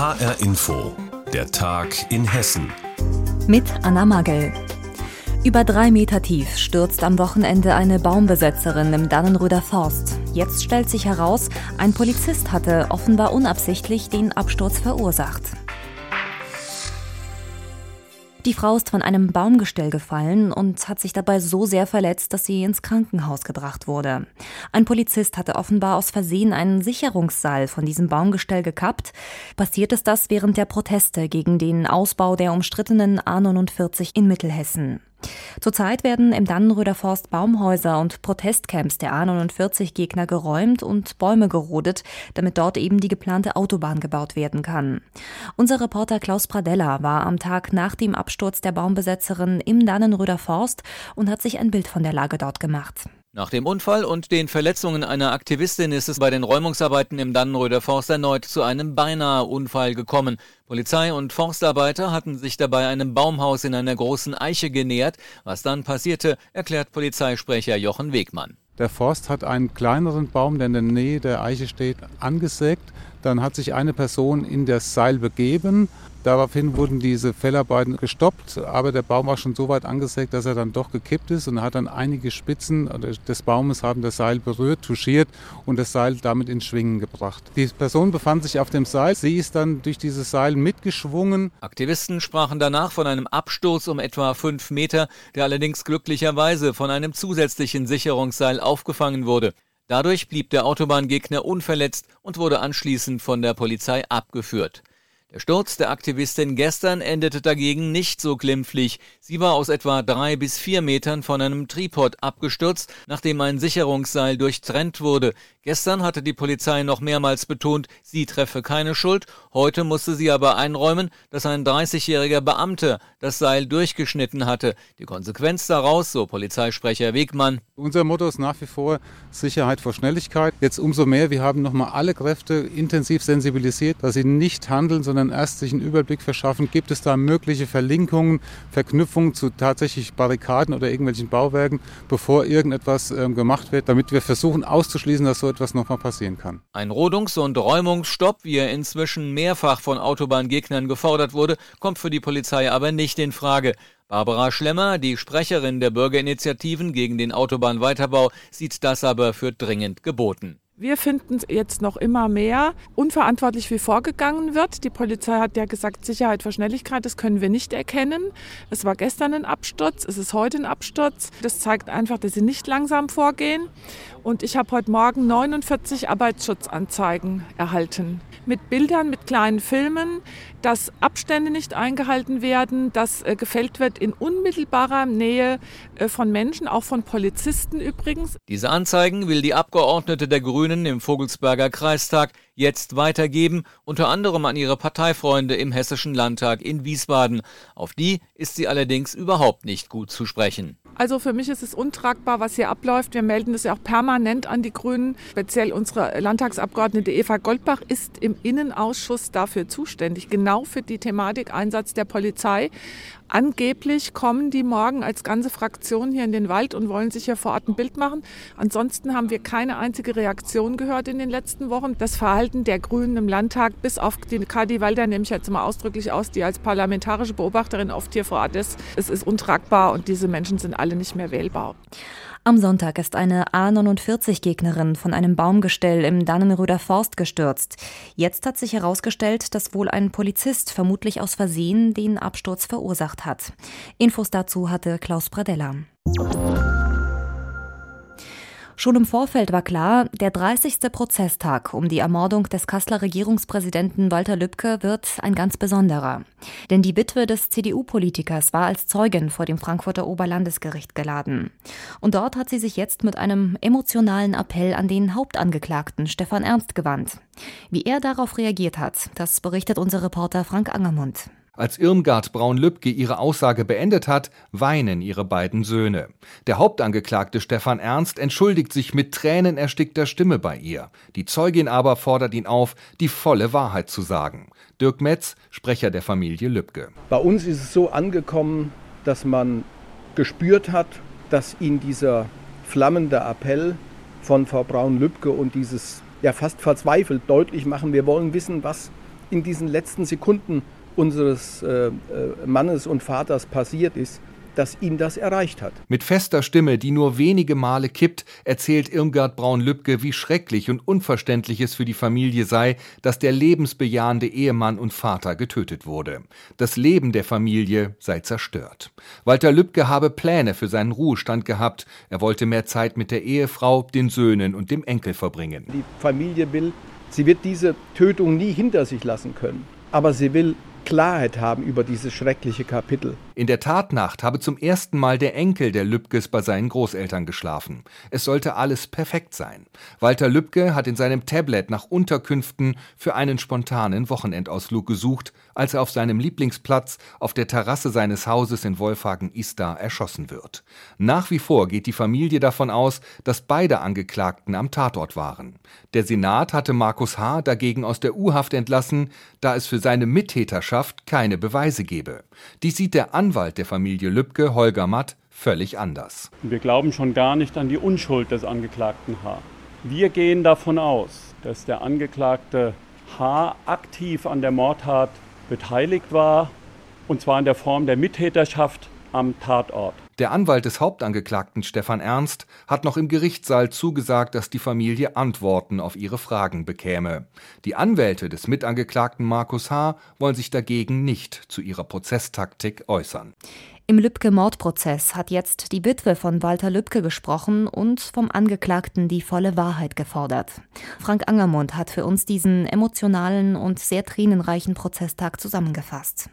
HR Info, der Tag in Hessen. Mit Anna Magel. Über drei Meter tief stürzt am Wochenende eine Baumbesetzerin im Dannenröder Forst. Jetzt stellt sich heraus, ein Polizist hatte offenbar unabsichtlich den Absturz verursacht. Die Frau ist von einem Baumgestell gefallen und hat sich dabei so sehr verletzt, dass sie ins Krankenhaus gebracht wurde. Ein Polizist hatte offenbar aus Versehen einen Sicherungsseil von diesem Baumgestell gekappt. Passiert ist das während der Proteste gegen den Ausbau der umstrittenen A49 in Mittelhessen. Zurzeit werden im Dannenröder Forst Baumhäuser und Protestcamps der A49-Gegner geräumt und Bäume gerodet, damit dort eben die geplante Autobahn gebaut werden kann. Unser Reporter Klaus Pradella war am Tag nach dem Absturz der Baumbesetzerin im Dannenröder Forst und hat sich ein Bild von der Lage dort gemacht. Nach dem Unfall und den Verletzungen einer Aktivistin ist es bei den Räumungsarbeiten im Dannenröder Forst erneut zu einem beinahe Unfall gekommen. Polizei und Forstarbeiter hatten sich dabei einem Baumhaus in einer großen Eiche genähert. Was dann passierte, erklärt Polizeisprecher Jochen Wegmann. Der Forst hat einen kleineren Baum, der in der Nähe der Eiche steht, angesägt. Dann hat sich eine Person in das Seil begeben. Daraufhin wurden diese Fellarbeiten gestoppt, aber der Baum war schon so weit angesägt, dass er dann doch gekippt ist und hat dann einige Spitzen des Baumes haben das Seil berührt, touchiert und das Seil damit ins Schwingen gebracht. Die Person befand sich auf dem Seil, sie ist dann durch dieses Seil mitgeschwungen. Aktivisten sprachen danach von einem Absturz um etwa fünf Meter, der allerdings glücklicherweise von einem zusätzlichen Sicherungsseil aufgefangen wurde. Dadurch blieb der Autobahngegner unverletzt und wurde anschließend von der Polizei abgeführt. Der Sturz der Aktivistin gestern endete dagegen nicht so glimpflich. Sie war aus etwa drei bis vier Metern von einem Tripod abgestürzt, nachdem ein Sicherungsseil durchtrennt wurde. Gestern hatte die Polizei noch mehrmals betont, sie treffe keine Schuld. Heute musste sie aber einräumen, dass ein 30-jähriger Beamter das Seil durchgeschnitten hatte. Die Konsequenz daraus, so Polizeisprecher Wegmann. Unser Motto ist nach wie vor Sicherheit vor Schnelligkeit. Jetzt umso mehr, wir haben nochmal alle Kräfte intensiv sensibilisiert, dass sie nicht handeln, sondern erst sich einen Überblick verschaffen. Gibt es da mögliche Verlinkungen, Verknüpfungen zu tatsächlich Barrikaden oder irgendwelchen Bauwerken, bevor irgendetwas äh, gemacht wird, damit wir versuchen auszuschließen, dass so etwas nochmal passieren kann. Ein Rodungs- und Räumungsstopp, wie er inzwischen mehrfach von Autobahngegnern gefordert wurde, kommt für die Polizei aber nicht in Frage. Barbara Schlemmer, die Sprecherin der Bürgerinitiativen gegen den Autobahnweiterbau, sieht das aber für dringend geboten. Wir finden jetzt noch immer mehr unverantwortlich, wie vorgegangen wird. Die Polizei hat ja gesagt, Sicherheit vor Schnelligkeit, das können wir nicht erkennen. Es war gestern ein Absturz, es ist heute ein Absturz. Das zeigt einfach, dass sie nicht langsam vorgehen. Und ich habe heute Morgen 49 Arbeitsschutzanzeigen erhalten. Mit Bildern, mit kleinen Filmen, dass Abstände nicht eingehalten werden, dass äh, gefällt wird in unmittelbarer Nähe äh, von Menschen, auch von Polizisten übrigens. Diese Anzeigen will die Abgeordnete der Grünen im Vogelsberger Kreistag jetzt weitergeben, unter anderem an ihre Parteifreunde im Hessischen Landtag in Wiesbaden. Auf die ist sie allerdings überhaupt nicht gut zu sprechen. Also für mich ist es untragbar, was hier abläuft. Wir melden das ja auch permanent an die Grünen. Speziell unsere Landtagsabgeordnete Eva Goldbach ist im Innenausschuss dafür zuständig, genau für die Thematik Einsatz der Polizei. Angeblich kommen die morgen als ganze Fraktion hier in den Wald und wollen sich hier vor Ort ein Bild machen. Ansonsten haben wir keine einzige Reaktion gehört in den letzten Wochen. Das Verhalten der Grünen im Landtag, bis auf die Kadi Walder, nehme ich jetzt mal ausdrücklich aus, die als parlamentarische Beobachterin oft hier vor Ort ist, es ist untragbar und diese Menschen sind alle nicht mehr wählbar. Am Sonntag ist eine A49-Gegnerin von einem Baumgestell im Dannenröder Forst gestürzt. Jetzt hat sich herausgestellt, dass wohl ein Polizist vermutlich aus Versehen den Absturz verursacht hat. Infos dazu hatte Klaus Pradella. Schon im Vorfeld war klar, der 30. Prozesstag um die Ermordung des Kasseler Regierungspräsidenten Walter Lübcke wird ein ganz besonderer. Denn die Witwe des CDU-Politikers war als Zeugin vor dem Frankfurter Oberlandesgericht geladen. Und dort hat sie sich jetzt mit einem emotionalen Appell an den Hauptangeklagten Stefan Ernst gewandt. Wie er darauf reagiert hat, das berichtet unser Reporter Frank Angermund. Als Irmgard Braun-Lübcke ihre Aussage beendet hat, weinen ihre beiden Söhne. Der Hauptangeklagte Stefan Ernst entschuldigt sich mit tränenerstickter Stimme bei ihr. Die Zeugin aber fordert ihn auf, die volle Wahrheit zu sagen. Dirk Metz, Sprecher der Familie Lübcke. Bei uns ist es so angekommen, dass man gespürt hat, dass ihn dieser flammende Appell von Frau Braun-Lübcke und dieses ja fast verzweifelt deutlich machen, wir wollen wissen, was in diesen letzten Sekunden unseres äh, äh Mannes und Vaters passiert ist, dass ihn das erreicht hat. Mit fester Stimme, die nur wenige Male kippt, erzählt Irmgard Braun-Lübcke, wie schrecklich und unverständlich es für die Familie sei, dass der lebensbejahende Ehemann und Vater getötet wurde. Das Leben der Familie sei zerstört. Walter Lübcke habe Pläne für seinen Ruhestand gehabt. Er wollte mehr Zeit mit der Ehefrau, den Söhnen und dem Enkel verbringen. Die Familie will, sie wird diese Tötung nie hinter sich lassen können. Aber sie will Klarheit haben über dieses schreckliche Kapitel. In der Tatnacht habe zum ersten Mal der Enkel der Lübkes bei seinen Großeltern geschlafen. Es sollte alles perfekt sein. Walter Lübke hat in seinem Tablet nach Unterkünften für einen spontanen Wochenendausflug gesucht, als er auf seinem Lieblingsplatz auf der Terrasse seines Hauses in Wolfhagen-Istar erschossen wird. Nach wie vor geht die Familie davon aus, dass beide Angeklagten am Tatort waren. Der Senat hatte Markus H. dagegen aus der U-Haft entlassen, da es für seine Mittäterschaft keine Beweise gebe. Dies sieht der Anwalt der Familie Lübcke, Holger Matt, völlig anders. Wir glauben schon gar nicht an die Unschuld des Angeklagten H. Wir gehen davon aus, dass der Angeklagte H. aktiv an der Mordtat beteiligt war, und zwar in der Form der Mittäterschaft am Tatort. Der Anwalt des Hauptangeklagten Stefan Ernst hat noch im Gerichtssaal zugesagt, dass die Familie Antworten auf ihre Fragen bekäme. Die Anwälte des Mitangeklagten Markus H. wollen sich dagegen nicht zu ihrer Prozesstaktik äußern. Im Lübcke-Mordprozess hat jetzt die Witwe von Walter Lübcke gesprochen und vom Angeklagten die volle Wahrheit gefordert. Frank Angermund hat für uns diesen emotionalen und sehr tränenreichen Prozesstag zusammengefasst.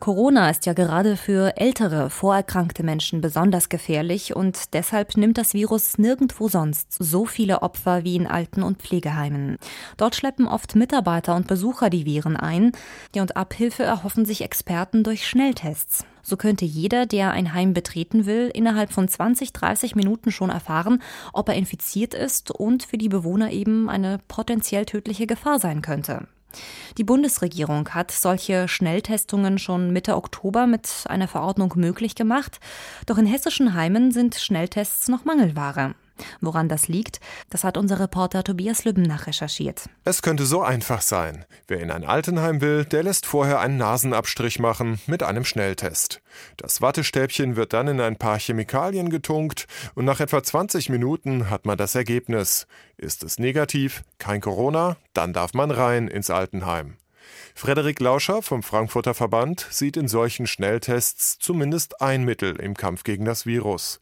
Corona ist ja gerade für ältere, vorerkrankte Menschen besonders gefährlich und deshalb nimmt das Virus nirgendwo sonst so viele Opfer wie in Alten- und Pflegeheimen. Dort schleppen oft Mitarbeiter und Besucher die Viren ein. Und Abhilfe erhoffen sich Experten durch Schnelltests. So könnte jeder, der ein Heim betreten will, innerhalb von 20, 30 Minuten schon erfahren, ob er infiziert ist und für die Bewohner eben eine potenziell tödliche Gefahr sein könnte. Die Bundesregierung hat solche Schnelltestungen schon Mitte Oktober mit einer Verordnung möglich gemacht, doch in hessischen Heimen sind Schnelltests noch Mangelware. Woran das liegt, das hat unser Reporter Tobias Lübben recherchiert. Es könnte so einfach sein. Wer in ein Altenheim will, der lässt vorher einen Nasenabstrich machen mit einem Schnelltest. Das Wattestäbchen wird dann in ein paar Chemikalien getunkt und nach etwa 20 Minuten hat man das Ergebnis. Ist es negativ, kein Corona, dann darf man rein ins Altenheim. Frederik Lauscher vom Frankfurter Verband sieht in solchen Schnelltests zumindest ein Mittel im Kampf gegen das Virus.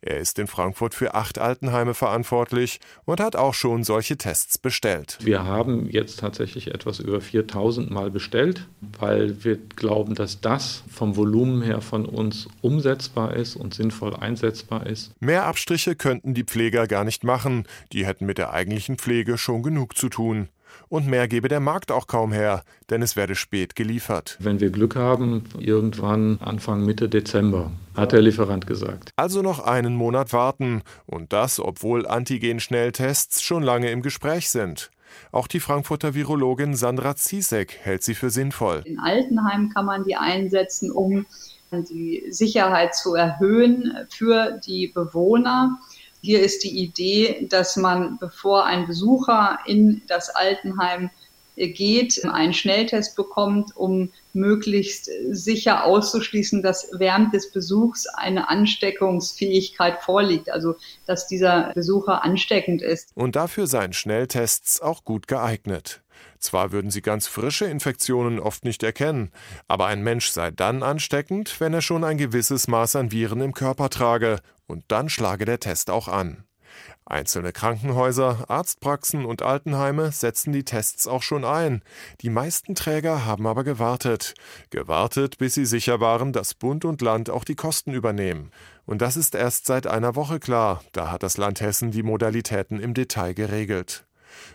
Er ist in Frankfurt für acht Altenheime verantwortlich und hat auch schon solche Tests bestellt. Wir haben jetzt tatsächlich etwas über 4000 Mal bestellt, weil wir glauben, dass das vom Volumen her von uns umsetzbar ist und sinnvoll einsetzbar ist. Mehr Abstriche könnten die Pfleger gar nicht machen. Die hätten mit der eigentlichen Pflege schon genug zu tun. Und mehr gebe der Markt auch kaum her, denn es werde spät geliefert. Wenn wir Glück haben, irgendwann Anfang Mitte Dezember, hat der Lieferant gesagt. Also noch einen Monat warten. Und das, obwohl Antigen-Schnelltests schon lange im Gespräch sind. Auch die Frankfurter Virologin Sandra Ziesek hält sie für sinnvoll. In Altenheim kann man die einsetzen, um die Sicherheit zu erhöhen für die Bewohner. Hier ist die Idee, dass man, bevor ein Besucher in das Altenheim geht, einen Schnelltest bekommt, um möglichst sicher auszuschließen, dass während des Besuchs eine Ansteckungsfähigkeit vorliegt, also dass dieser Besucher ansteckend ist. Und dafür seien Schnelltests auch gut geeignet. Zwar würden sie ganz frische Infektionen oft nicht erkennen, aber ein Mensch sei dann ansteckend, wenn er schon ein gewisses Maß an Viren im Körper trage, und dann schlage der Test auch an. Einzelne Krankenhäuser, Arztpraxen und Altenheime setzen die Tests auch schon ein. Die meisten Träger haben aber gewartet. Gewartet, bis sie sicher waren, dass Bund und Land auch die Kosten übernehmen. Und das ist erst seit einer Woche klar. Da hat das Land Hessen die Modalitäten im Detail geregelt.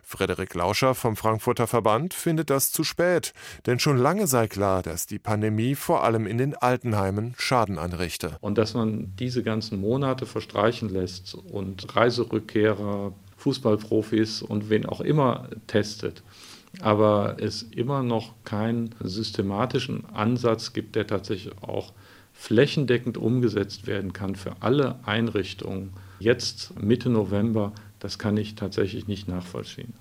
Frederik Lauscher vom Frankfurter Verband findet das zu spät, denn schon lange sei klar, dass die Pandemie vor allem in den Altenheimen Schaden anrichte. Und dass man diese ganzen Monate verstreichen lässt und Reiserückkehrer, Fußballprofis und wen auch immer testet, aber es immer noch keinen systematischen Ansatz gibt, der tatsächlich auch flächendeckend umgesetzt werden kann für alle Einrichtungen. Jetzt Mitte November das kann ich tatsächlich nicht nachvollziehen.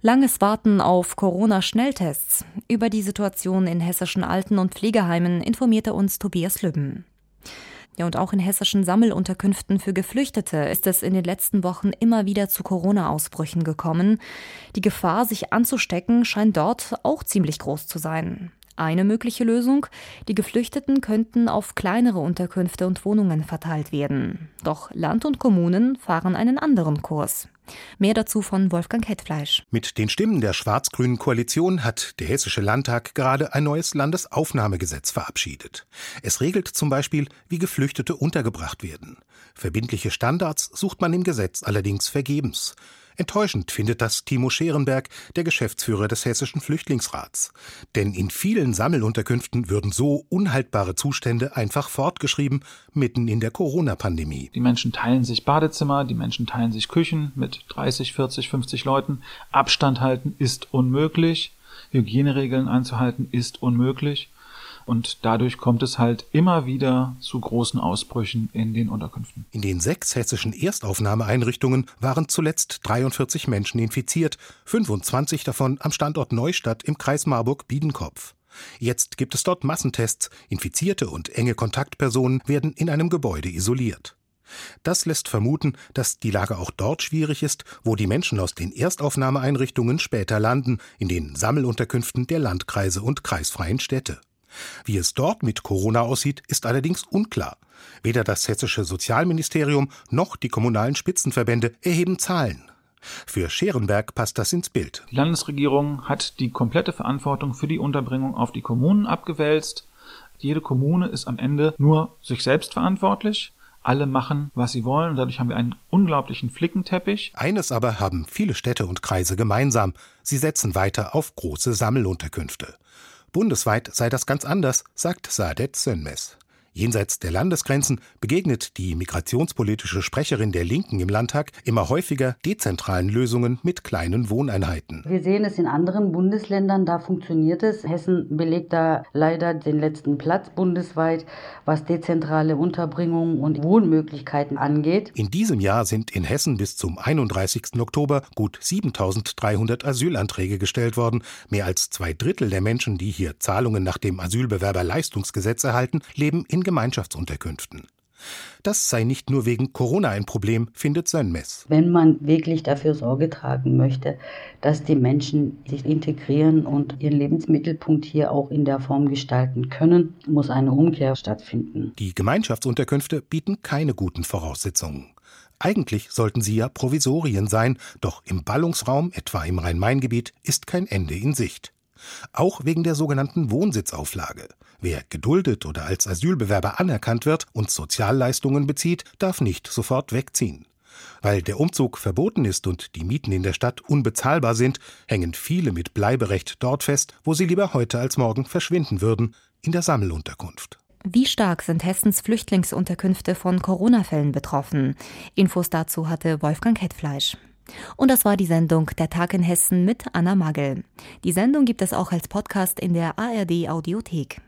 Langes Warten auf Corona-Schnelltests. Über die Situation in hessischen Alten- und Pflegeheimen informierte uns Tobias Lübben. Ja, und auch in hessischen Sammelunterkünften für Geflüchtete ist es in den letzten Wochen immer wieder zu Corona-Ausbrüchen gekommen. Die Gefahr, sich anzustecken, scheint dort auch ziemlich groß zu sein. Eine mögliche Lösung, die Geflüchteten könnten auf kleinere Unterkünfte und Wohnungen verteilt werden. Doch Land und Kommunen fahren einen anderen Kurs. Mehr dazu von Wolfgang Hetfleisch. Mit den Stimmen der schwarz-grünen Koalition hat der Hessische Landtag gerade ein neues Landesaufnahmegesetz verabschiedet. Es regelt zum Beispiel, wie Geflüchtete untergebracht werden. Verbindliche Standards sucht man im Gesetz allerdings vergebens. Enttäuschend findet das Timo Scherenberg, der Geschäftsführer des Hessischen Flüchtlingsrats. Denn in vielen Sammelunterkünften würden so unhaltbare Zustände einfach fortgeschrieben, mitten in der Corona-Pandemie. Die Menschen teilen sich Badezimmer, die Menschen teilen sich Küchen mit 30, 40, 50 Leuten. Abstand halten ist unmöglich. Hygieneregeln einzuhalten ist unmöglich. Und dadurch kommt es halt immer wieder zu großen Ausbrüchen in den Unterkünften. In den sechs hessischen Erstaufnahmeeinrichtungen waren zuletzt 43 Menschen infiziert, 25 davon am Standort Neustadt im Kreis Marburg-Biedenkopf. Jetzt gibt es dort Massentests. Infizierte und enge Kontaktpersonen werden in einem Gebäude isoliert. Das lässt vermuten, dass die Lage auch dort schwierig ist, wo die Menschen aus den Erstaufnahmeeinrichtungen später landen, in den Sammelunterkünften der Landkreise und kreisfreien Städte. Wie es dort mit Corona aussieht, ist allerdings unklar. Weder das hessische Sozialministerium noch die kommunalen Spitzenverbände erheben Zahlen. Für Scherenberg passt das ins Bild. Die Landesregierung hat die komplette Verantwortung für die Unterbringung auf die Kommunen abgewälzt. Jede Kommune ist am Ende nur sich selbst verantwortlich. Alle machen, was sie wollen. Und dadurch haben wir einen unglaublichen Flickenteppich. Eines aber haben viele Städte und Kreise gemeinsam. Sie setzen weiter auf große Sammelunterkünfte. Bundesweit sei das ganz anders, sagt Saadet Sönmez. Jenseits der Landesgrenzen begegnet die migrationspolitische Sprecherin der Linken im Landtag immer häufiger dezentralen Lösungen mit kleinen Wohneinheiten. Wir sehen es in anderen Bundesländern, da funktioniert es. Hessen belegt da leider den letzten Platz bundesweit, was dezentrale Unterbringung und Wohnmöglichkeiten angeht. In diesem Jahr sind in Hessen bis zum 31. Oktober gut 7300 Asylanträge gestellt worden. Mehr als zwei Drittel der Menschen, die hier Zahlungen nach dem Asylbewerberleistungsgesetz erhalten, leben in Gemeinschaftsunterkünften. Das sei nicht nur wegen Corona ein Problem, findet Sönmez. Wenn man wirklich dafür Sorge tragen möchte, dass die Menschen sich integrieren und ihren Lebensmittelpunkt hier auch in der Form gestalten können, muss eine Umkehr stattfinden. Die Gemeinschaftsunterkünfte bieten keine guten Voraussetzungen. Eigentlich sollten sie ja Provisorien sein, doch im Ballungsraum, etwa im Rhein-Main-Gebiet, ist kein Ende in Sicht. Auch wegen der sogenannten Wohnsitzauflage. Wer geduldet oder als Asylbewerber anerkannt wird und Sozialleistungen bezieht, darf nicht sofort wegziehen. Weil der Umzug verboten ist und die Mieten in der Stadt unbezahlbar sind, hängen viele mit Bleiberecht dort fest, wo sie lieber heute als morgen verschwinden würden, in der Sammelunterkunft. Wie stark sind Hessens Flüchtlingsunterkünfte von Corona-Fällen betroffen? Infos dazu hatte Wolfgang Hetfleisch. Und das war die Sendung Der Tag in Hessen mit Anna Magel. Die Sendung gibt es auch als Podcast in der ARD Audiothek.